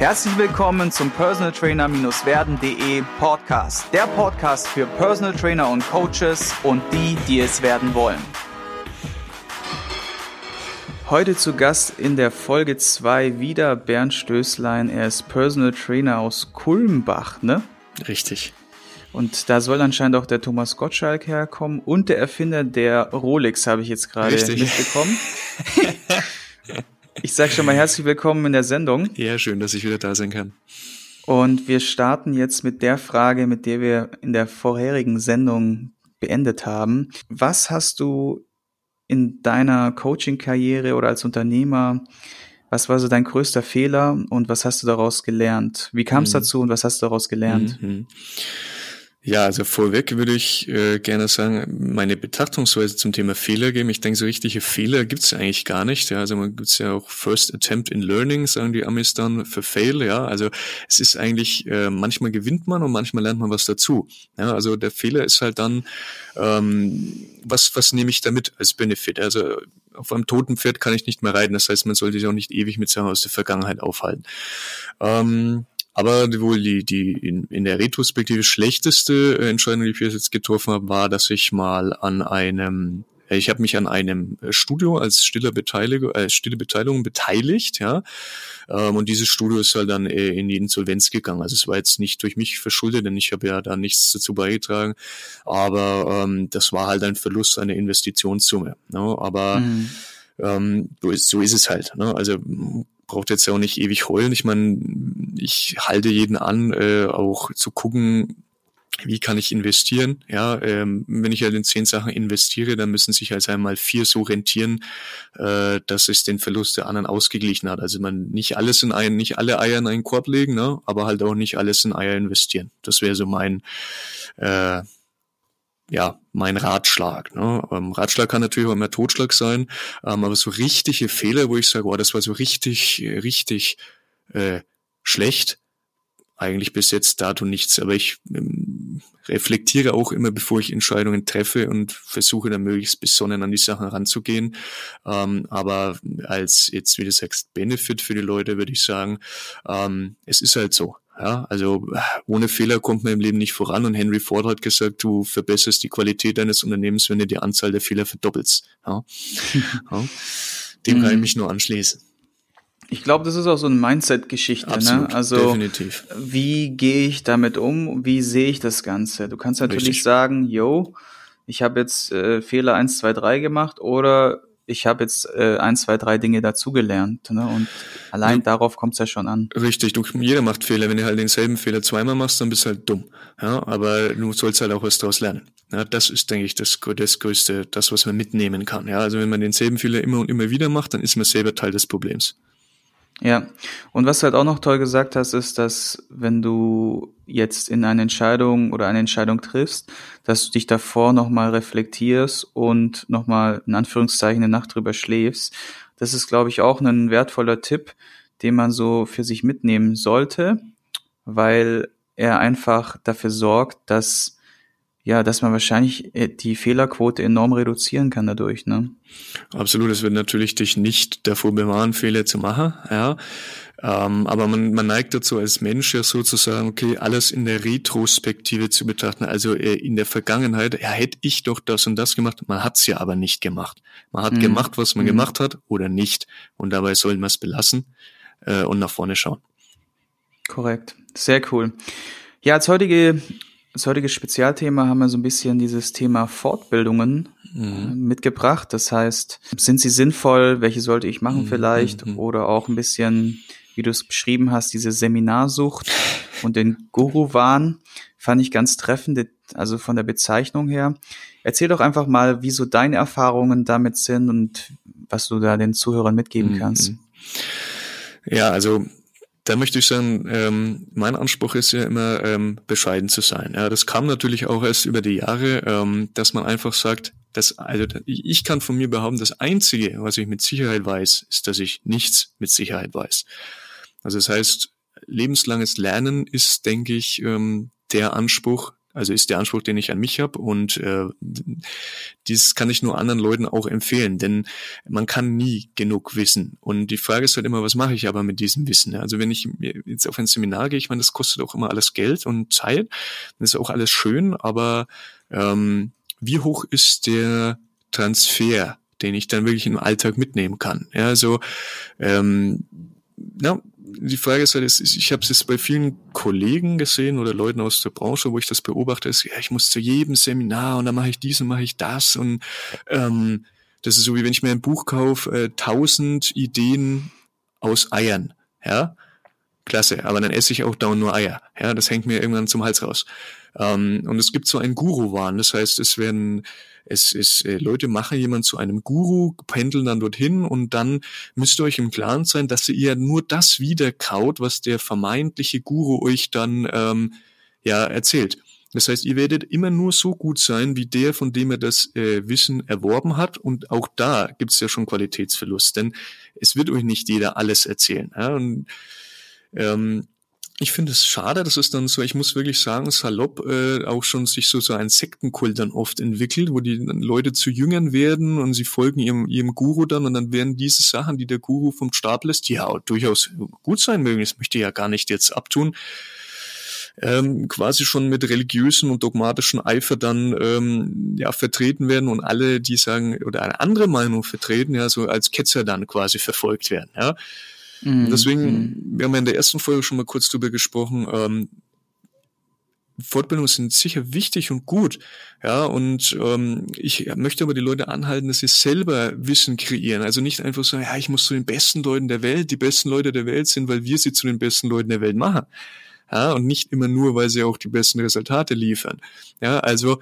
Herzlich willkommen zum Personal Trainer-werden.de Podcast. Der Podcast für Personal Trainer und Coaches und die, die es werden wollen. Heute zu Gast in der Folge 2 wieder Bernd Stößlein. Er ist Personal Trainer aus Kulmbach, ne? Richtig. Und da soll anscheinend auch der Thomas Gottschalk herkommen und der Erfinder der Rolex, habe ich jetzt gerade mitbekommen. ich sage schon mal herzlich willkommen in der Sendung. Ja, schön, dass ich wieder da sein kann. Und wir starten jetzt mit der Frage, mit der wir in der vorherigen Sendung beendet haben. Was hast du in deiner Coaching-Karriere oder als Unternehmer, was war so dein größter Fehler und was hast du daraus gelernt? Wie kam es mhm. dazu und was hast du daraus gelernt? Mhm. Ja, also vorweg würde ich äh, gerne sagen, meine Betrachtungsweise zum Thema Fehler geben. Ich denke, so richtige Fehler gibt es eigentlich gar nicht. Ja, also man gibt's ja auch First Attempt in Learning, sagen die Amis dann für Fail. Ja, also es ist eigentlich, äh, manchmal gewinnt man und manchmal lernt man was dazu. Ja, also der Fehler ist halt dann, ähm, was, was nehme ich damit als Benefit? Also auf einem toten Pferd kann ich nicht mehr reiten. Das heißt, man sollte sich auch nicht ewig mit Sachen aus der Vergangenheit aufhalten. Ähm, aber wohl die, die in, in der Retrospektive schlechteste äh, Entscheidung, die ich jetzt getroffen habe, war, dass ich mal an einem äh, ich habe mich an einem äh, Studio als stiller Beteiligung, äh, stille Beteiligung beteiligt, ja. Ähm, und dieses Studio ist halt dann in die Insolvenz gegangen. Also es war jetzt nicht durch mich verschuldet, denn ich habe ja da nichts dazu beigetragen. Aber ähm, das war halt ein Verlust einer Investitionssumme. Ne? Aber mhm. ähm, so, ist, so ist es halt. Ne? Also braucht jetzt ja auch nicht ewig heulen. Ich meine, ich halte jeden an, äh, auch zu gucken, wie kann ich investieren? Ja, ähm, wenn ich halt in zehn Sachen investiere, dann müssen sich also einmal vier so rentieren, äh, dass es den Verlust der anderen ausgeglichen hat. Also man nicht alles in einen, nicht alle Eier in einen Korb legen, ne? aber halt auch nicht alles in Eier investieren. Das wäre so mein äh, ja, mein Ratschlag. Ne? Ähm, Ratschlag kann natürlich auch immer Totschlag sein, ähm, aber so richtige Fehler, wo ich sage, oh, das war so richtig, richtig äh, schlecht, eigentlich bis jetzt dato nichts. Aber ich ähm, reflektiere auch immer, bevor ich Entscheidungen treffe und versuche dann möglichst besonnen an die Sachen ranzugehen. Ähm, aber als jetzt, wie du sagst, Benefit für die Leute würde ich sagen, ähm, es ist halt so. Ja, also ohne Fehler kommt man im Leben nicht voran. Und Henry Ford hat gesagt, du verbesserst die Qualität deines Unternehmens, wenn du die Anzahl der Fehler verdoppelst. Ja. ja. Dem kann ich mhm. mich nur anschließen. Ich glaube, das ist auch so eine Mindset-Geschichte. Ne? Also definitiv. wie gehe ich damit um? Wie sehe ich das Ganze? Du kannst natürlich Richtig. sagen, yo, ich habe jetzt äh, Fehler eins, zwei, drei gemacht oder ich habe jetzt äh, ein, zwei, drei Dinge dazugelernt. Ne? Und allein ja. darauf kommt es ja schon an. Richtig, du, jeder macht Fehler. Wenn du halt denselben Fehler zweimal machst, dann bist du halt dumm. Ja, aber du sollst halt auch was daraus lernen. Ja, das ist, denke ich, das, das Größte, das, was man mitnehmen kann. Ja, also wenn man denselben Fehler immer und immer wieder macht, dann ist man selber Teil des Problems. Ja, und was du halt auch noch toll gesagt hast, ist, dass wenn du jetzt in eine Entscheidung oder eine Entscheidung triffst, dass du dich davor nochmal reflektierst und nochmal in Anführungszeichen eine Nacht drüber schläfst. Das ist, glaube ich, auch ein wertvoller Tipp, den man so für sich mitnehmen sollte, weil er einfach dafür sorgt, dass ja, dass man wahrscheinlich äh, die Fehlerquote enorm reduzieren kann dadurch, ne? Absolut, es wird natürlich dich nicht davor bewahren, Fehler zu machen, ja. Ähm, aber man, man neigt dazu als Mensch ja sozusagen, okay, alles in der Retrospektive zu betrachten, also äh, in der Vergangenheit, ja, hätte ich doch das und das gemacht, man hat's ja aber nicht gemacht. Man hat mhm. gemacht, was man mhm. gemacht hat oder nicht. Und dabei soll man es belassen äh, und nach vorne schauen. Korrekt. Sehr cool. Ja, als heutige das heutige Spezialthema haben wir so ein bisschen dieses Thema Fortbildungen mhm. Äh, mitgebracht. Das heißt, sind sie sinnvoll? Welche sollte ich machen mhm. vielleicht? Mhm. Oder auch ein bisschen, wie du es beschrieben hast, diese Seminarsucht und den Guru-Wahn fand ich ganz treffend, also von der Bezeichnung her. Erzähl doch einfach mal, wie so deine Erfahrungen damit sind und was du da den Zuhörern mitgeben mhm. kannst. Ja, also da möchte ich sagen, ähm, mein Anspruch ist ja immer, ähm, bescheiden zu sein. Ja, das kam natürlich auch erst über die Jahre, ähm, dass man einfach sagt, dass, also ich kann von mir behaupten, das Einzige, was ich mit Sicherheit weiß, ist, dass ich nichts mit Sicherheit weiß. Also das heißt, lebenslanges Lernen ist, denke ich, ähm, der Anspruch, also ist der Anspruch, den ich an mich habe und äh, dies kann ich nur anderen Leuten auch empfehlen, denn man kann nie genug wissen und die Frage ist halt immer, was mache ich aber mit diesem Wissen? Also wenn ich jetzt auf ein Seminar gehe, ich meine, das kostet auch immer alles Geld und Zeit, das ist auch alles schön, aber ähm, wie hoch ist der Transfer, den ich dann wirklich im Alltag mitnehmen kann? Ja, also ähm, ja, die Frage ist halt, ich habe es bei vielen Kollegen gesehen oder Leuten aus der Branche, wo ich das beobachte, ist, ja, ich muss zu jedem Seminar und dann mache ich dies und mache ich das und ähm, das ist so wie wenn ich mir ein Buch kaufe, äh, tausend äh, Ideen aus Eiern, ja, klasse, aber dann esse ich auch dauernd nur Eier, ja, das hängt mir irgendwann zum Hals raus. Ähm, und es gibt so einen Guru-Wahn, das heißt, es werden es ist, äh, Leute machen jemand zu einem Guru, pendeln dann dorthin und dann müsst ihr euch im Klaren sein, dass ihr nur das wiederkaut, was der vermeintliche Guru euch dann ähm, ja erzählt. Das heißt, ihr werdet immer nur so gut sein, wie der, von dem er das äh, Wissen erworben hat. Und auch da gibt es ja schon Qualitätsverlust, denn es wird euch nicht jeder alles erzählen. Ja? Und, ähm, ich finde es schade, dass es dann so, ich muss wirklich sagen, salopp äh, auch schon sich so, so ein Sektenkult dann oft entwickelt, wo die Leute zu Jüngern werden und sie folgen ihrem, ihrem Guru dann und dann werden diese Sachen, die der Guru vom Stab lässt, ja durchaus gut sein mögen, das möchte ich ja gar nicht jetzt abtun, ähm, quasi schon mit religiösen und dogmatischen Eifer dann ähm, ja vertreten werden und alle, die sagen oder eine andere Meinung vertreten, ja so als Ketzer dann quasi verfolgt werden. Ja. Mhm. Deswegen, mhm. wir haben ja in der ersten Folge schon mal kurz drüber gesprochen, ähm, Fortbildungen sind sicher wichtig und gut, ja, und ähm, ich möchte aber die Leute anhalten, dass sie selber Wissen kreieren. Also nicht einfach so, ja, ich muss zu den besten Leuten der Welt, die besten Leute der Welt sind, weil wir sie zu den besten Leuten der Welt machen. Ja, und nicht immer nur, weil sie auch die besten Resultate liefern. Ja, also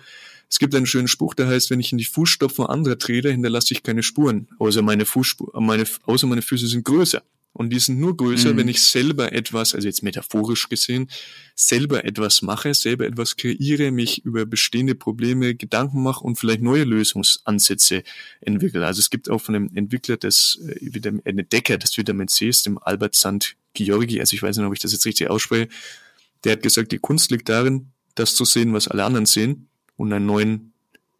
es gibt einen schönen Spruch, der heißt, wenn ich in die Fußstapfen anderer trete, hinterlasse ich keine Spuren, außer meine Fußspuren, meine, außer meine Füße sind größer. Und die sind nur größer, mhm. wenn ich selber etwas, also jetzt metaphorisch gesehen, selber etwas mache, selber etwas kreiere, mich über bestehende Probleme Gedanken mache und vielleicht neue Lösungsansätze entwickle. Also es gibt auch von einem Entwickler des äh, Entdecker des Vitamin C, dem Albert Sant Georgi, also ich weiß nicht, ob ich das jetzt richtig ausspreche, der hat gesagt, die Kunst liegt darin, das zu sehen, was alle anderen sehen und einen neuen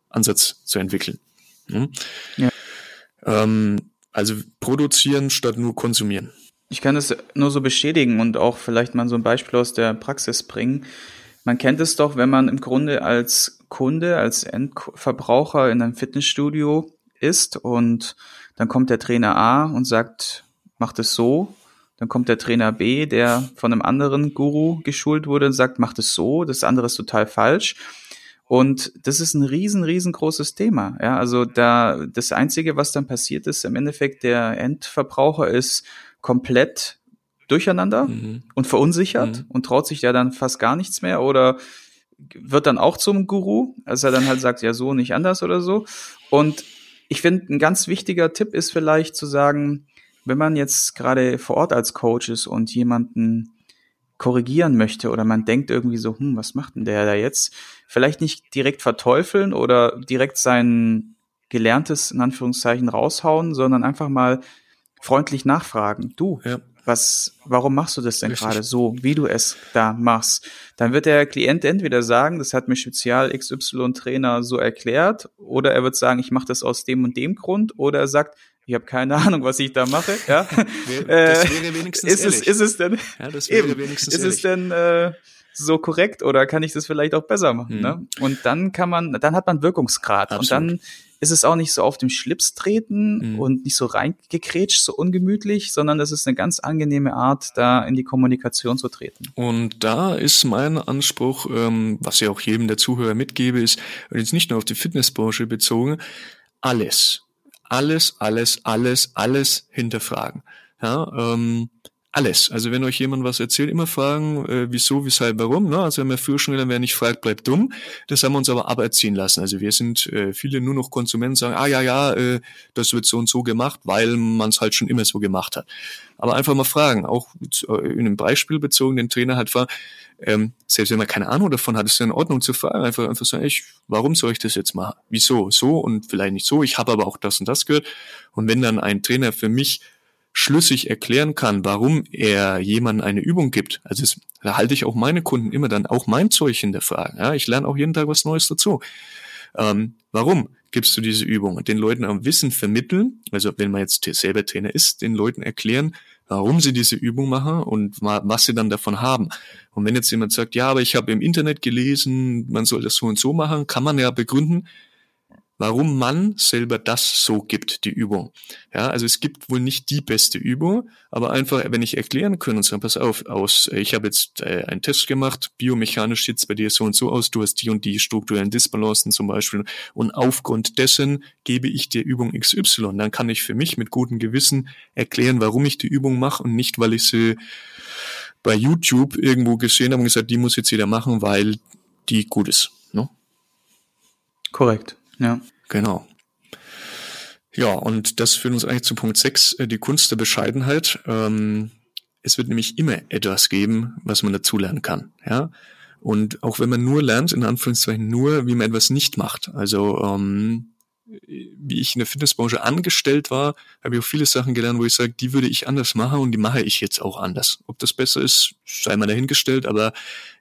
Ansatz zu entwickeln. Hm? Ja. Ähm, also produzieren statt nur konsumieren. Ich kann es nur so bestätigen und auch vielleicht mal so ein Beispiel aus der Praxis bringen. Man kennt es doch, wenn man im Grunde als Kunde, als Endverbraucher in einem Fitnessstudio ist und dann kommt der Trainer A und sagt, macht es so. Dann kommt der Trainer B, der von einem anderen Guru geschult wurde und sagt, macht es so, das andere ist total falsch. Und das ist ein riesen, riesengroßes Thema. Ja, also da, das einzige, was dann passiert ist, im Endeffekt der Endverbraucher ist komplett durcheinander mhm. und verunsichert mhm. und traut sich ja dann fast gar nichts mehr oder wird dann auch zum Guru, als er dann halt sagt, ja so, nicht anders oder so. Und ich finde, ein ganz wichtiger Tipp ist vielleicht zu sagen, wenn man jetzt gerade vor Ort als Coach ist und jemanden korrigieren möchte oder man denkt irgendwie so, hm, was macht denn der da jetzt? Vielleicht nicht direkt verteufeln oder direkt sein Gelerntes in Anführungszeichen raushauen, sondern einfach mal freundlich nachfragen. Du, ja. was, warum machst du das denn gerade so, wie du es da machst? Dann wird der Klient entweder sagen, das hat mir Spezial XY Trainer so erklärt, oder er wird sagen, ich mache das aus dem und dem Grund, oder er sagt, ich habe keine Ahnung, was ich da mache. Ja? das äh, wäre wenigstens ist. Es, ist es denn, ja, das wäre eben, wenigstens ist ehrlich. es denn äh, so korrekt oder kann ich das vielleicht auch besser machen? Mhm. Ne? Und dann kann man, dann hat man Wirkungsgrad Absolut. und dann ist es auch nicht so auf dem Schlips treten mhm. und nicht so reingekrätscht, so ungemütlich, sondern es ist eine ganz angenehme Art, da in die Kommunikation zu treten. Und da ist mein Anspruch, ähm, was ich auch jedem der Zuhörer mitgebe, ist, jetzt nicht nur auf die Fitnessbranche bezogen, alles, alles, alles, alles, alles hinterfragen. Ja, ähm, alles. Also wenn euch jemand was erzählt, immer fragen, äh, wieso, weshalb, warum. Ne? Also wenn wir schon gelernt, wer nicht fragt, bleibt dumm. Das haben wir uns aber aberziehen lassen. Also wir sind äh, viele nur noch Konsumenten, sagen, ah ja, ja, äh, das wird so und so gemacht, weil man es halt schon immer so gemacht hat. Aber einfach mal fragen, auch äh, in einem Beispiel bezogen, den Trainer halt fragen, ähm, selbst wenn man keine Ahnung davon hat, ist es in Ordnung zu fragen. Einfach, einfach sagen, ich, warum soll ich das jetzt machen? Wieso? So und vielleicht nicht so. Ich habe aber auch das und das gehört. Und wenn dann ein Trainer für mich schlüssig erklären kann, warum er jemandem eine Übung gibt, also es, da halte ich auch meine Kunden immer dann auch mein Zeug in der Frage. Ja, ich lerne auch jeden Tag was Neues dazu. Ähm, warum gibst du diese Übung? Und den Leuten am Wissen vermitteln, also wenn man jetzt selber Trainer ist, den Leuten erklären, warum sie diese Übung machen und was sie dann davon haben. Und wenn jetzt jemand sagt, ja, aber ich habe im Internet gelesen, man soll das so und so machen, kann man ja begründen, warum man selber das so gibt, die Übung. Ja, also es gibt wohl nicht die beste Übung, aber einfach, wenn ich erklären kann und sagen, pass auf, aus, ich habe jetzt äh, einen Test gemacht, biomechanisch sieht's bei dir so und so aus, du hast die und die strukturellen Disbalancen zum Beispiel und aufgrund dessen gebe ich dir Übung XY. Dann kann ich für mich mit gutem Gewissen erklären, warum ich die Übung mache und nicht, weil ich sie bei YouTube irgendwo gesehen habe und gesagt, die muss jetzt jeder machen, weil die gut ist. Ne? Korrekt. Ja. Genau. Ja, und das führt uns eigentlich zu Punkt 6, äh, die Kunst der Bescheidenheit. Ähm, es wird nämlich immer etwas geben, was man dazulernen kann. Ja. Und auch wenn man nur lernt, in Anführungszeichen nur, wie man etwas nicht macht. Also ähm, wie ich in der Fitnessbranche angestellt war, habe ich auch viele Sachen gelernt, wo ich sage, die würde ich anders machen und die mache ich jetzt auch anders. Ob das besser ist, sei mal dahingestellt, aber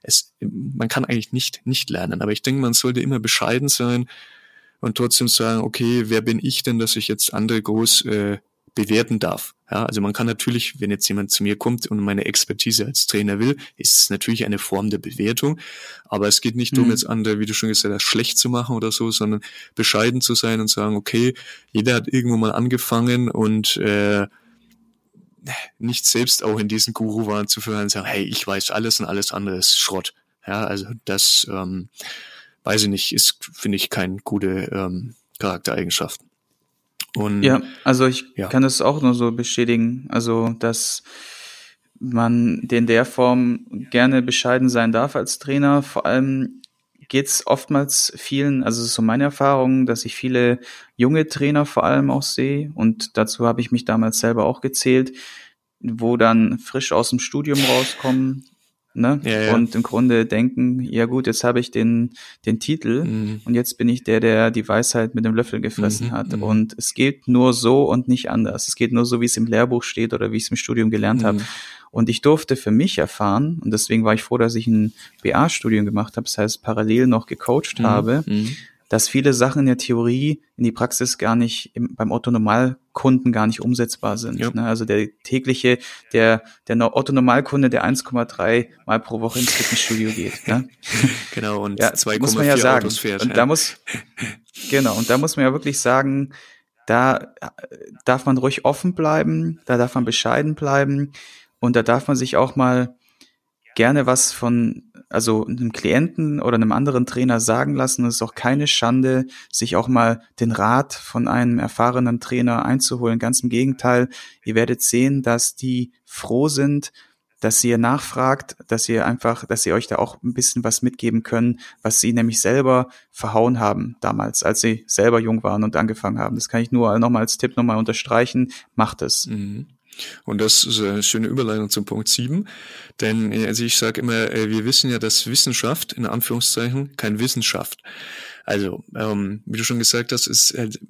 es, man kann eigentlich nicht nicht lernen. Aber ich denke, man sollte immer bescheiden sein und trotzdem sagen, okay, wer bin ich denn, dass ich jetzt andere groß äh, bewerten darf. Ja, also man kann natürlich, wenn jetzt jemand zu mir kommt und meine Expertise als Trainer will, ist es natürlich eine Form der Bewertung. Aber es geht nicht mhm. darum, jetzt andere, wie du schon gesagt hast, schlecht zu machen oder so, sondern bescheiden zu sein und sagen, okay, jeder hat irgendwo mal angefangen und äh, nicht selbst auch in diesen Guru-Wahn zu führen und sagen, hey, ich weiß alles und alles andere ist Schrott. Ja, also das ähm, weiß ich nicht, ist, finde ich, keine gute ähm, Charaktereigenschaft. Und, ja, also ich ja. kann das auch nur so bestätigen. Also, dass man in der Form gerne bescheiden sein darf als Trainer. Vor allem geht's oftmals vielen, also es ist so meine Erfahrung, dass ich viele junge Trainer vor allem auch sehe und dazu habe ich mich damals selber auch gezählt, wo dann frisch aus dem Studium rauskommen ne? Ja, ja. Und im Grunde denken, ja gut, jetzt habe ich den, den Titel mhm. und jetzt bin ich der, der die Weisheit mit dem Löffel gefressen mhm, hat. Mhm. Und es geht nur so und nicht anders. Es geht nur so, wie es im Lehrbuch steht oder wie ich es im Studium gelernt habe. Mhm. Und ich durfte für mich erfahren, und deswegen war ich froh, dass ich ein BA-Studium gemacht habe, das heißt parallel noch gecoacht mhm, habe, dass viele Sachen in der Theorie in die Praxis gar nicht im, beim Otto-Normalkunden gar nicht umsetzbar sind. Ja. Ne? Also der tägliche, der, der Otto-Normalkunde, der 1,3 Mal pro Woche ins Fitnessstudio geht. Ne? Genau, und ja, 2,4 ja sagen. Autos fährt. Und ja. da muss, genau, und da muss man ja wirklich sagen, da äh, darf man ruhig offen bleiben, da darf man bescheiden bleiben und da darf man sich auch mal gerne was von also einem Klienten oder einem anderen Trainer sagen lassen. Es ist auch keine Schande, sich auch mal den Rat von einem erfahrenen Trainer einzuholen. Ganz im Gegenteil, ihr werdet sehen, dass die froh sind, dass ihr nachfragt, dass ihr einfach, dass sie euch da auch ein bisschen was mitgeben können, was sie nämlich selber verhauen haben damals, als sie selber jung waren und angefangen haben. Das kann ich nur nochmal als Tipp nochmal unterstreichen. Macht es. Mhm. Und das ist eine schöne Überleitung zum Punkt 7. Denn also ich sage immer, äh, wir wissen ja, dass Wissenschaft, in Anführungszeichen, kein Wissenschaft. Also, ähm, wie du schon gesagt hast, ist halt,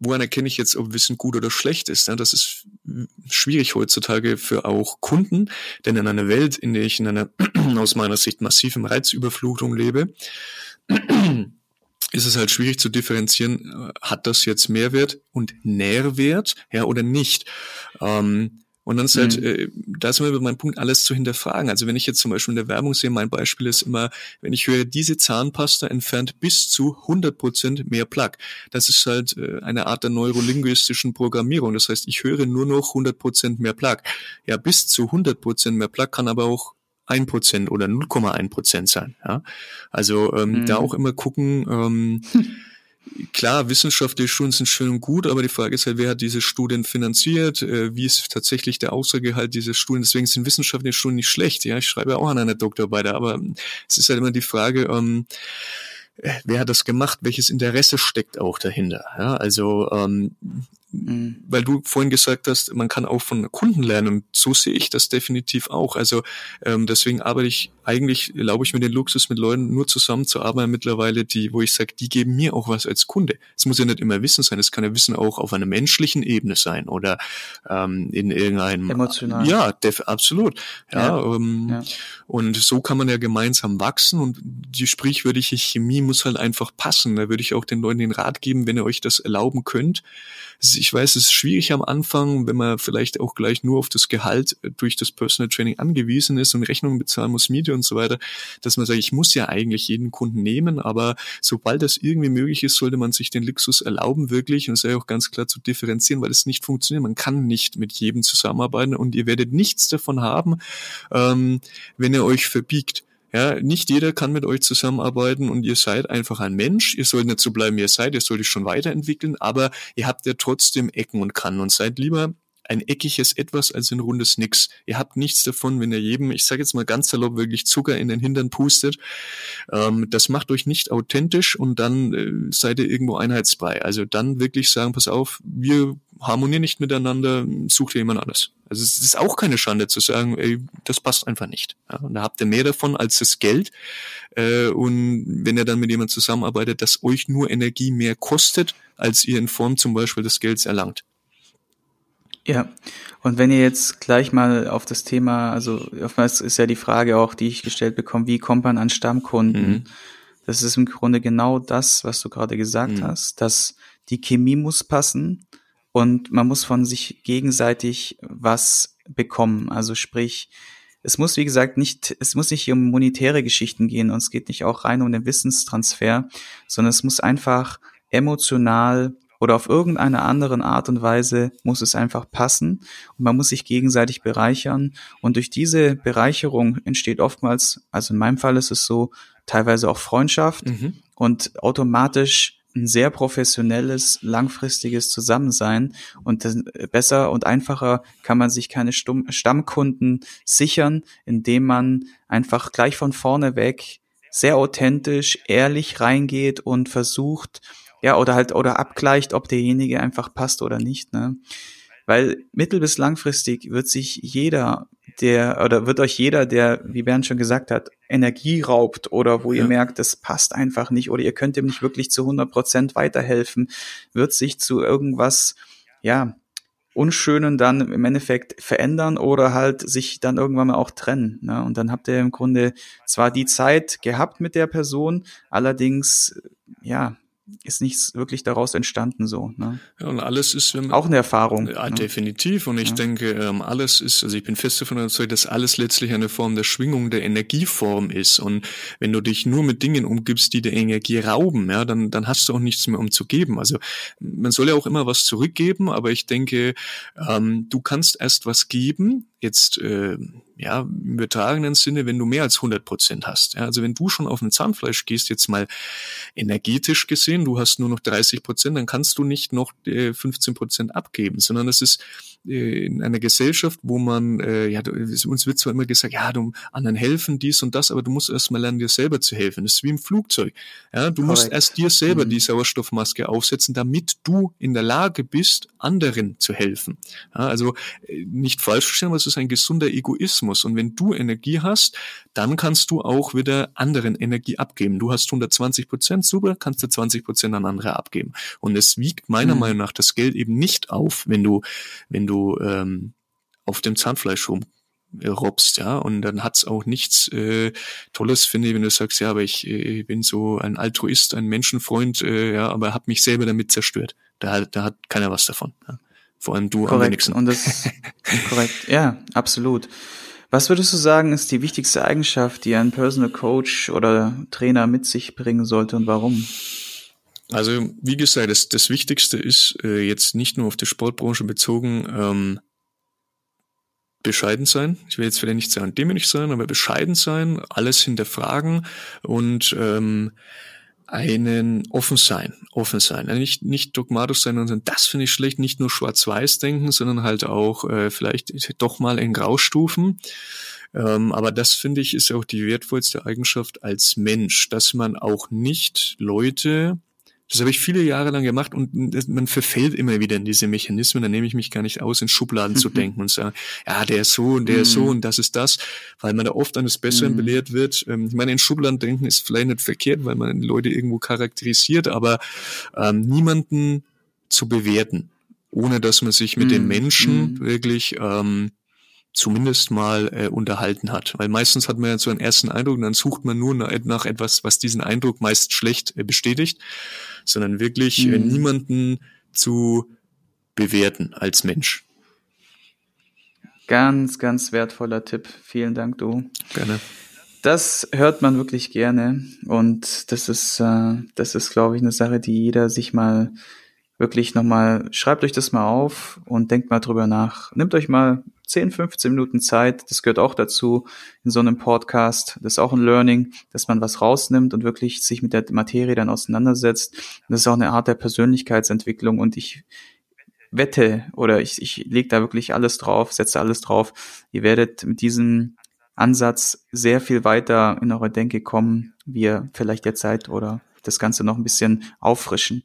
woran erkenne ich jetzt, ob Wissen gut oder schlecht ist? Ne? Das ist schwierig heutzutage für auch Kunden, denn in einer Welt, in der ich in einer aus meiner Sicht massiven Reizüberflutung lebe, ist es halt schwierig zu differenzieren, äh, hat das jetzt Mehrwert und Nährwert, ja, oder nicht. Ähm, und dann ist halt, mhm. äh, da ist immer mein Punkt, alles zu hinterfragen. Also wenn ich jetzt zum Beispiel in der Werbung sehe, mein Beispiel ist immer, wenn ich höre, diese Zahnpasta entfernt bis zu 100 Prozent mehr Plaque. Das ist halt äh, eine Art der neurolinguistischen Programmierung. Das heißt, ich höre nur noch 100 Prozent mehr Plaque. Ja, bis zu 100 Prozent mehr Plaque kann aber auch 1% oder 0,1% sein. Ja? Also ähm, mhm. da auch immer gucken, ähm, klar, wissenschaftliche Studien sind schön und gut, aber die Frage ist halt, wer hat diese Studien finanziert, äh, wie ist tatsächlich der Aussagegehalt dieser Studien, deswegen sind wissenschaftliche Studien nicht schlecht, ja, ich schreibe auch an einer Doktorarbeit, aber es ist halt immer die Frage, ähm, wer hat das gemacht, welches Interesse steckt auch dahinter, ja, also ähm, mhm. weil du vorhin gesagt hast, man kann auch von Kunden lernen und so sehe ich das definitiv auch. Also ähm, deswegen arbeite ich eigentlich, erlaube ich mir den Luxus, mit Leuten nur zusammenzuarbeiten mittlerweile, die, wo ich sage, die geben mir auch was als Kunde. Es muss ja nicht immer Wissen sein, es kann ja Wissen auch auf einer menschlichen Ebene sein oder ähm, in irgendeinem emotional. Ja, def, absolut. Ja, ja. Ähm, ja. Und so kann man ja gemeinsam wachsen und die sprichwürdige Chemie muss halt einfach passen. Da würde ich auch den Leuten den Rat geben, wenn ihr euch das erlauben könnt. Ich weiß, es ist schwierig am Anfang, wenn man vielleicht auch gleich nur auf das Gehalt äh, durch das Personal Training angewiesen ist und Rechnungen bezahlen muss, Miete und so weiter, dass man sagt, ich muss ja eigentlich jeden Kunden nehmen, aber sobald das irgendwie möglich ist, sollte man sich den Luxus erlauben, wirklich, und sei auch ganz klar zu differenzieren, weil es nicht funktioniert. Man kann nicht mit jedem zusammenarbeiten und ihr werdet nichts davon haben, ähm, wenn ihr euch verbiegt. Ja, nicht jeder kann mit euch zusammenarbeiten und ihr seid einfach ein Mensch. Ihr sollt nicht so bleiben, wie ihr seid. Ihr sollt euch schon weiterentwickeln, aber ihr habt ja trotzdem Ecken und Kanten und seid lieber ein eckiges Etwas als ein rundes Nix. Ihr habt nichts davon, wenn ihr jedem, ich sage jetzt mal ganz salopp, wirklich Zucker in den Hintern pustet. Ähm, das macht euch nicht authentisch und dann äh, seid ihr irgendwo einheitsbrei. Also dann wirklich sagen, pass auf, wir harmonieren nicht miteinander, sucht ihr jemand anders. Also es ist auch keine Schande zu sagen, ey, das passt einfach nicht. Ja, und da habt ihr mehr davon als das Geld. Äh, und wenn ihr dann mit jemandem zusammenarbeitet, das euch nur Energie mehr kostet, als ihr in Form zum Beispiel des Gelds erlangt. Ja, und wenn ihr jetzt gleich mal auf das Thema, also oftmals ist ja die Frage auch, die ich gestellt bekomme, wie kommt man an Stammkunden? Mhm. Das ist im Grunde genau das, was du gerade gesagt mhm. hast, dass die Chemie muss passen und man muss von sich gegenseitig was bekommen. Also sprich, es muss, wie gesagt, nicht, es muss nicht um monetäre Geschichten gehen und es geht nicht auch rein um den Wissenstransfer, sondern es muss einfach emotional oder auf irgendeine andere Art und Weise muss es einfach passen und man muss sich gegenseitig bereichern und durch diese Bereicherung entsteht oftmals, also in meinem Fall ist es so, teilweise auch Freundschaft mhm. und automatisch ein sehr professionelles, langfristiges Zusammensein und besser und einfacher kann man sich keine Stammkunden sichern, indem man einfach gleich von vorne weg sehr authentisch, ehrlich reingeht und versucht, ja, oder halt, oder abgleicht, ob derjenige einfach passt oder nicht, ne? Weil mittel- bis langfristig wird sich jeder, der, oder wird euch jeder, der, wie Bernd schon gesagt hat, Energie raubt oder wo ihr merkt, das passt einfach nicht oder ihr könnt ihm nicht wirklich zu 100 Prozent weiterhelfen, wird sich zu irgendwas, ja, Unschönen dann im Endeffekt verändern oder halt sich dann irgendwann mal auch trennen. Ne? Und dann habt ihr im Grunde zwar die Zeit gehabt mit der Person, allerdings, ja, ist nichts wirklich daraus entstanden so. Ne? Ja, und alles ist wenn, auch eine Erfahrung. Ja, ne? definitiv. Und ich ja. denke, ähm, alles ist, also ich bin fest davon überzeugt, dass alles letztlich eine Form der Schwingung der Energieform ist. Und wenn du dich nur mit Dingen umgibst, die der Energie rauben, ja, dann, dann hast du auch nichts mehr umzugeben. Also man soll ja auch immer was zurückgeben, aber ich denke, ähm, du kannst erst was geben, jetzt äh, ja im übertragenen Sinne, wenn du mehr als 100 Prozent hast. Ja, also wenn du schon auf ein Zahnfleisch gehst, jetzt mal energetisch gesehen, du hast nur noch 30 Prozent, dann kannst du nicht noch äh, 15 Prozent abgeben, sondern es ist äh, in einer Gesellschaft, wo man, äh, ja, uns wird zwar immer gesagt, ja, du anderen helfen, dies und das, aber du musst erst mal lernen, dir selber zu helfen. Das ist wie im Flugzeug. Ja, du Correct. musst erst dir selber mhm. die Sauerstoffmaske aufsetzen, damit du in der Lage bist, anderen zu helfen. Ja, also äh, nicht falsch verstehen, aber es ist ein gesunder Egoismus. Und wenn du Energie hast, dann kannst du auch wieder anderen Energie abgeben. Du hast 120 Prozent, super, kannst du 20 Prozent an andere abgeben. Und es wiegt meiner mhm. Meinung nach das Geld eben nicht auf, wenn du, wenn du ähm, auf dem Zahnfleisch rum robst, ja, und dann hat's auch nichts äh, Tolles, finde ich, wenn du sagst, ja, aber ich, äh, bin so ein Altruist, ein Menschenfreund, äh, ja, aber hab mich selber damit zerstört. Da, da hat keiner was davon. Ja. Vor allem du korrekt. am wenigsten. Und das korrekt, ja, absolut. Was würdest du sagen, ist die wichtigste Eigenschaft, die ein Personal Coach oder Trainer mit sich bringen sollte und warum? Also, wie gesagt, das, das Wichtigste ist äh, jetzt nicht nur auf die Sportbranche bezogen, ähm, bescheiden sein. Ich will jetzt vielleicht nicht sagen demütig sein, aber bescheiden sein, alles hinterfragen und ähm, einen offen sein, offen sein, also nicht nicht dogmatisch sein und das finde ich schlecht, nicht nur schwarz-weiß denken, sondern halt auch äh, vielleicht doch mal in Graustufen. Ähm, aber das finde ich ist auch die wertvollste Eigenschaft als Mensch, dass man auch nicht Leute Das habe ich viele Jahre lang gemacht und man verfällt immer wieder in diese Mechanismen. Da nehme ich mich gar nicht aus, in Schubladen zu denken und sagen, ja, der ist so und der mhm. ist so mhm. und das ist das, weil man da oft eines Besseren mhm. belehrt wird. Ähm, ich meine, in Schubladen denken ist vielleicht nicht verkehrt, weil man Leute irgendwo charakterisiert, aber ähm, niemanden zu bewerten, ohne dass man sich mit mhm. dem Menschen mhm. wirklich ähm, zumindest mal äh, unterhalten hat. Weil meistens hat man ja so einen ersten Eindruck und dann sucht man nur nach, etwas, was diesen Eindruck meist schlecht äh, bestätigt, sondern wirklich mhm. äh, niemanden zu bewerten als Mensch. Ganz, ganz wertvoller Tipp. Vielen Dank, du. Gerne. Das hört man wirklich gerne und das ist, äh, das ist, glaube ich, eine Sache, die jeder sich mal wirklich nochmal, schreibt euch das mal auf und denkt mal drüber nach. Nehmt euch mal 10, 15 Minuten Zeit. Das gehört auch dazu in so einem Podcast. Das ist auch ein Learning, dass man was rausnimmt und wirklich sich mit der Materie dann auseinandersetzt. Das ist auch eine Art der Persönlichkeitsentwicklung und ich wette oder ich, ich lege da wirklich alles drauf, setze alles drauf. Ihr werdet mit diesem Ansatz sehr viel weiter in eurer Denke kommen, wie ihr vielleicht seid oder das Ganze noch ein bisschen auffrischen.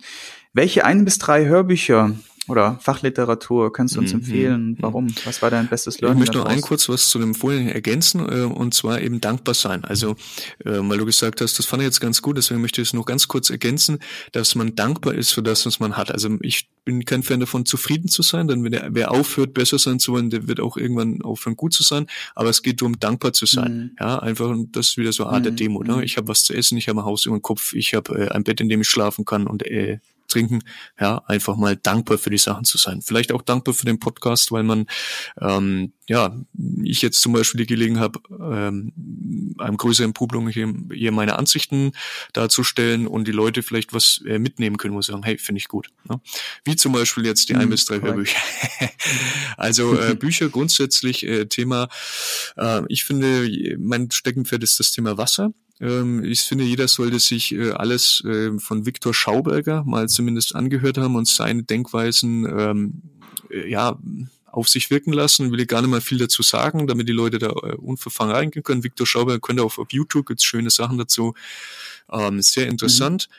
Welche ein bis drei Hörbücher oder Fachliteratur kannst du uns mhm. empfehlen? Mhm. Warum? Was war dein bestes Learning? Ich möchte noch ein kurz was zu dem Vorhin ergänzen, äh, und zwar eben dankbar sein. Also, äh, weil du gesagt hast, das fand ich jetzt ganz gut, deswegen möchte ich es noch ganz kurz ergänzen, dass man dankbar ist für das, was man hat. Also ich bin kein Fan davon, zufrieden zu sein, denn wer, wer aufhört, besser sein zu wollen, der wird auch irgendwann aufhören, gut zu sein. Aber es geht darum, dankbar zu sein. Mhm. Ja, einfach, und das ist wieder so eine Art der mhm. Demo. Ne? Mhm. Ich habe was zu essen, ich habe ein Haus über dem Kopf, ich habe äh, ein Bett, in dem ich schlafen kann und äh, trinken, ja, einfach mal dankbar für die Sachen zu sein. Vielleicht auch dankbar für den Podcast, weil man, ähm, ja, ich jetzt zum Beispiel die Gelegenheit habe, ähm, einem größeren Publikum hier, hier meine Ansichten darzustellen und die Leute vielleicht was äh, mitnehmen können, wo sie sagen, hey, finde ich gut. Ne? Wie zum Beispiel jetzt die mhm, ein bis drei Hörbücher. also äh, Bücher grundsätzlich äh, Thema, äh, ich finde, mein Steckenpferd ist das Thema Wasser. Ähm, ich finde, jeder sollte sich äh, alles äh, von Viktor Schauberger mal zumindest angehört haben und seine Denkweisen ähm, äh, ja auf sich wirken lassen. Will ich gar nicht mal viel dazu sagen, damit die Leute da unverfangen reingehen können. Viktor Schauberger könnt ihr auf, auf YouTube, gibt's schöne Sachen dazu. Ähm, sehr interessant.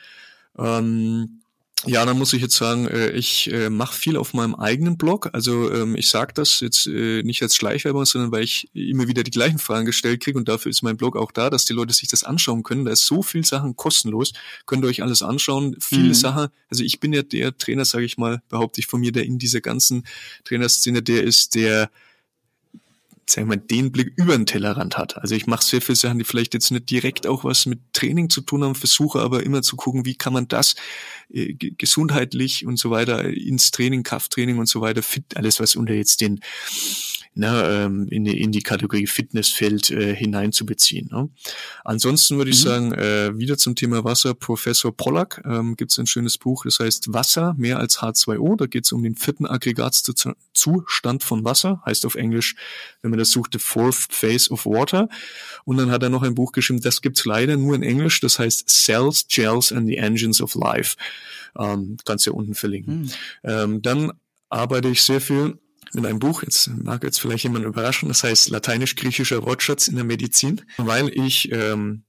Mhm. Ähm, ja, dann muss ich jetzt sagen, äh, ich äh, mache viel auf meinem eigenen Blog. Also ähm, ich sage das jetzt äh, nicht als Schleichwerbung, sondern weil ich immer wieder die gleichen Fragen gestellt kriege und dafür ist mein Blog auch da, dass die Leute sich das anschauen können. Da ist so viel Sachen kostenlos, könnt ihr euch alles anschauen. Viele mhm. Sachen, also ich bin ja der Trainer, sage ich mal, behaupte ich von mir, der in dieser ganzen Trainerszene der ist, der wir mal, den Blick über den Tellerrand hat. Also ich mache sehr viele Sachen, die vielleicht jetzt nicht direkt auch was mit Training zu tun haben, versuche aber immer zu gucken, wie kann man das äh, gesundheitlich und so weiter ins Training, Krafttraining und so weiter, fit, alles was unter jetzt den ne, ähm, in, die, in die Kategorie Fitnessfeld äh, hineinzubeziehen. Ne? Ansonsten würde ich mhm. sagen, äh, wieder zum Thema Wasser, Professor Pollack ähm, gibt es ein schönes Buch, das heißt Wasser mehr als H2O. Da geht es um den vierten Aggregatzustand von Wasser, heißt auf Englisch, wenn man das sucht, the fourth phase of water. Und dann hat er noch ein Buch geschrieben, das gibt's leider nur in Englisch, das heißt Cells, Gels and the Engines of Life. Ähm, kannst du ja unten verlinken. Mhm. Ähm, dann arbeite ich sehr viel mit einem Buch, jetzt mag jetzt vielleicht jemand überraschen, das heißt Lateinisch-Griechischer Wortschatz in der Medizin, weil ich ähm,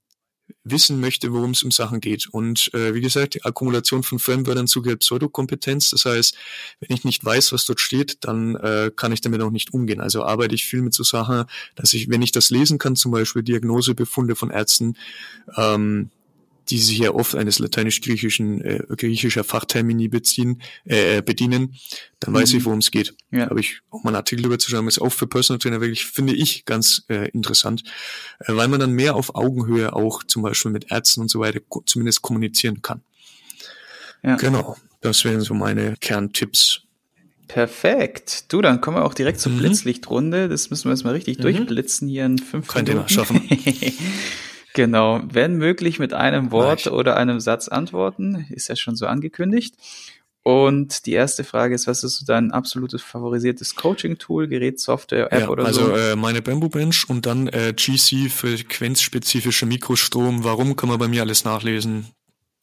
wissen möchte, worum es um Sachen geht. Und äh, wie gesagt, die Akkumulation von Fremdwörtern zugehört Pseudokompetenz. Das heißt, wenn ich nicht weiß, was dort steht, dann äh, kann ich damit auch nicht umgehen. Also arbeite ich viel mit so Sachen, dass ich, wenn ich das lesen kann, zum Beispiel Diagnosebefunde von Ärzten, ähm, die sich ja oft eines lateinisch-griechischen äh, griechischer Fachtermini beziehen, äh, äh bedienen, dann mhm. weiß ich, mhm. worum es geht. Ja. Habe ich auch mal einen Artikel darüber zu schreiben, ist auch für Personal Trainer wirklich, finde ich, ganz äh, interessant, äh, weil man dann mehr auf Augenhöhe auch zum Beispiel mit Ärzten und so weiter ko zumindest kommunizieren kann. Ja. Genau, das wären so meine Kerntipps. Perfekt. Du, dann kommen wir auch direkt zur mhm. Blitzlichtrunde. Das müssen wir jetzt mal richtig mhm. durchblitzen hier in fünf Könnt Minuten. Könnt ihr mal schaffen. Genau, wenn möglich mit einem Wort Nein. oder einem Satz antworten, ist ja schon so angekündigt. Und die erste Frage ist, was ist so dein absolutes favorisiertes Coaching-Tool, Gerät, Software, App ja, oder also, so? Also äh, meine Bamboo Bench und dann äh, GC frequenzspezifische Mikrostrom. Warum kann man bei mir alles nachlesen?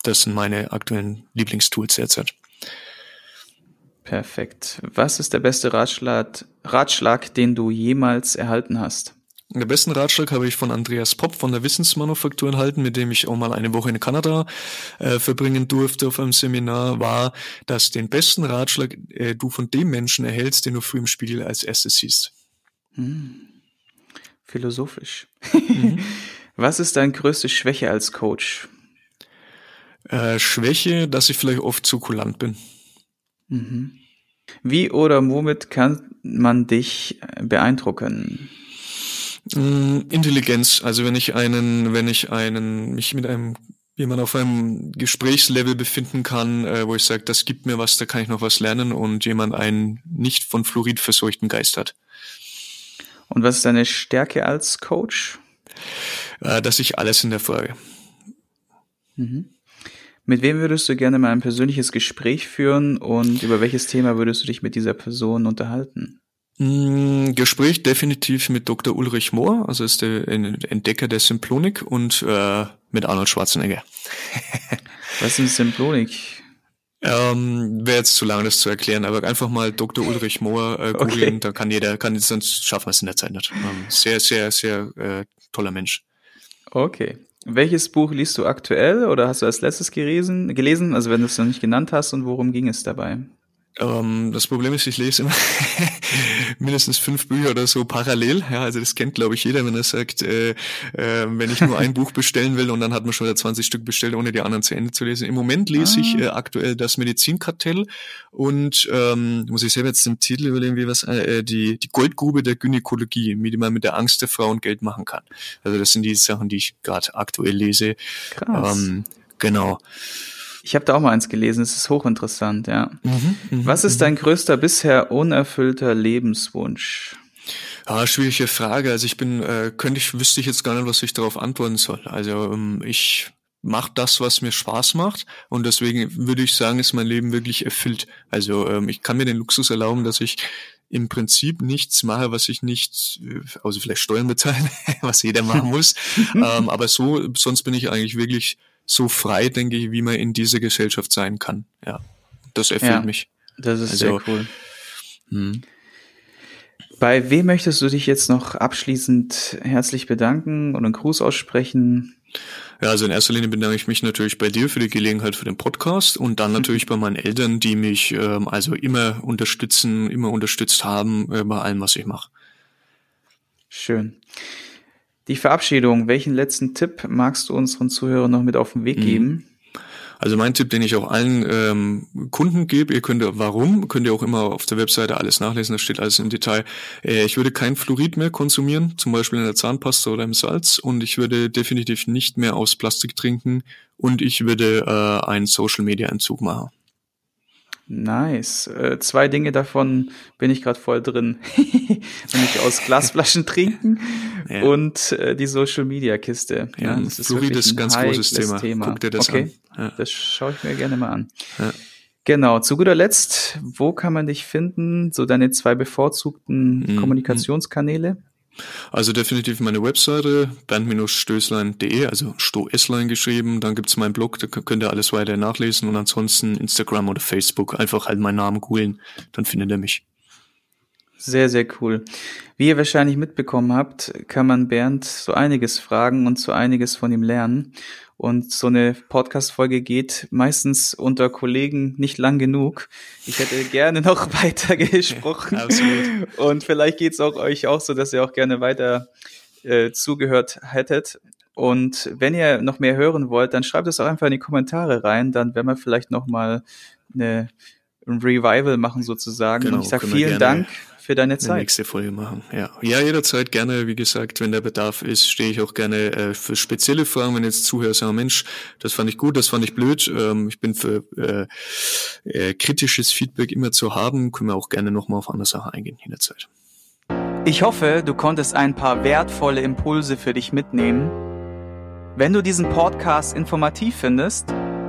Das sind meine aktuellen Lieblingstools derzeit. Perfekt. Was ist der beste Ratschlag, Ratschlag, den du jemals erhalten hast? Den besten Ratschlag habe ich von Andreas Popp von der Wissensmanufaktur erhalten, mit dem ich auch mal eine Woche in Kanada äh, verbringen durfte auf einem Seminar, war, dass den besten Ratschlag äh, du von dem Menschen erhältst, den du früh im Spiegel als erstes siehst. Hm. Philosophisch. Mhm. Was ist deine größte Schwäche als Coach? Äh, Schwäche, dass ich vielleicht oft zu kulant bin. Mhm. Wie oder womit kann man dich beeindrucken? Mm, Intelligenz. Also wenn ich einen, wenn ich einen, mich mit einem jemand auf einem Gesprächslevel befinden kann, äh, wo ich sage, das gibt mir was, da kann ich noch was lernen und jemand einen nicht von Fluorid verseuchten Geist hat. Und was ist deine Stärke als Coach? Äh, dass ich alles in der Frage. Mhm. Mit wem würdest du gerne mal ein persönliches Gespräch führen und über welches Thema würdest du dich mit dieser Person unterhalten? Mm, Gespräch definitiv mit Dr. Ulrich Mohr, also ist der Entdecker der Symplonik und äh, mit Arnold Schwarzenegger. Was ist Symplonik? Ähm, Wäre jetzt zu lang, das zu erklären, aber einfach mal Dr. Ulrich Mohr äh, googeln, okay. da kann jeder, kann sonst schaffen wir es in der Zeit nicht. Ähm, sehr, sehr, sehr äh, toller Mensch. Okay. Welches Buch liest du aktuell oder hast du als letztes gelesen? gelesen? Also wenn du es noch nicht genannt hast und worum ging es dabei? Ähm, das Problem ist, ich lese immer mindestens fünf Bücher oder so parallel. Ja, also das kennt, glaube ich, jeder, wenn er sagt, äh, äh, wenn ich nur ein Buch bestellen will und dann hat man schon wieder 20 Stück bestellt, ohne die anderen zu Ende zu lesen. Im Moment lese ah. ich äh, aktuell das Medizinkartell und ähm, muss ich selber jetzt den Titel überlegen, wie was äh, die die Goldgrube der Gynäkologie, wie man mit der Angst der Frauen Geld machen kann. Also das sind die Sachen, die ich gerade aktuell lese. Krass. Ähm, genau. Ich habe da auch mal eins gelesen, es ist hochinteressant, ja. Mhm, mh, Was ist mhm. dein größter bisher unerfüllter Lebenswunsch? Ja, schwierige Frage. Also ich bin, äh, könnte ich, wüsste ich jetzt gar nicht, was ich darauf antworten soll. Also ähm, ich mache das, was mir Spaß macht und deswegen würde ich sagen, ist mein Leben wirklich erfüllt. Also ähm, ich kann mir den Luxus erlauben, dass ich im Prinzip nichts mache, was ich nicht, also vielleicht Steuern bezahlen, was jeder machen muss. ähm, aber so, sonst bin ich eigentlich wirklich so frei, denke ich, wie man in dieser Gesellschaft sein kann. Ja, das erfüllt ja, mich. Das ist also, sehr cool. Hm. Bei wem möchtest du dich jetzt noch abschließend herzlich bedanken und einen Gruß aussprechen? Ja, also in erster Linie bedanke ich mich natürlich bei dir für die Gelegenheit für den Podcast und dann natürlich bei meinen Eltern, die mich ähm, also immer unterstützen, immer unterstützt haben äh, bei allem, was ich mache. Schön. Die Verabschiedung, welchen letzten Tipp magst du unseren Zuhörern noch mit auf den Weg mhm. geben? Also mein Tipp, den ich auch allen ähm, Kunden gebe, ihr könnt warum, könnt ihr auch immer auf der Webseite alles nachlesen, da steht alles im Detail. Äh, ich würde kein Fluorid mehr konsumieren, zum Beispiel in der Zahnpasta oder im Salz und ich würde definitiv nicht mehr aus Plastik trinken und ich würde äh, einen Social Media Entzug machen. Nice. Äh, zwei Dinge davon bin ich gerade voll drin. Nämlich aus Glasflaschen trinken ja. und äh, die Social Media Kiste. Ja, ja das ist ist ein ganz großes Thema. Thema. Guck dir das okay. an. Ja. Das schaue ich mir gerne mal an. Genau, zu guter Letzt, wo kann man dich finden? So deine zwei bevorzugten mhm. Kommunikationskanäle? Also definitiv meine Webseite, band-stößlein.de, also Stoesslein geschrieben. Dann gibt's meinen Blog, da könnt ihr alles weiter nachlesen. Und ansonsten Instagram oder Facebook, einfach halt meinen Namen googeln, dann findet ihr mich. Sehr, sehr cool. Wie ihr wahrscheinlich mitbekommen habt, kann man Bernd so einiges fragen und so einiges von ihm lernen. Und so eine Podcast-Folge geht meistens unter Kollegen nicht lang genug. Ich hätte gerne noch weiter gesprochen. Absolut. Und vielleicht geht's auch euch auch so, dass ihr auch gerne weiter äh, zugehört hättet. Und wenn ihr noch mehr hören wollt, dann schreibt es auch einfach in die Kommentare rein. Dann werden wir vielleicht noch mal eine, ein Revival machen sozusagen. Genau, Und ich sage vielen Dank für deine Zeit. nächste Folge machen. Ja. ja, jederzeit gerne. Wie gesagt, wenn der Bedarf ist, stehe ich auch gerne äh, für spezielle Fragen. Wenn jetzt zuhört, sagen Mensch, das fand ich gut, das fand ich blöd. Ähm, ich bin für äh, äh, kritisches Feedback immer zu haben. Können wir auch gerne nochmal auf andere Sachen eingehen jederzeit. Ich hoffe, du konntest ein paar wertvolle Impulse für dich mitnehmen. Wenn du diesen Podcast informativ findest,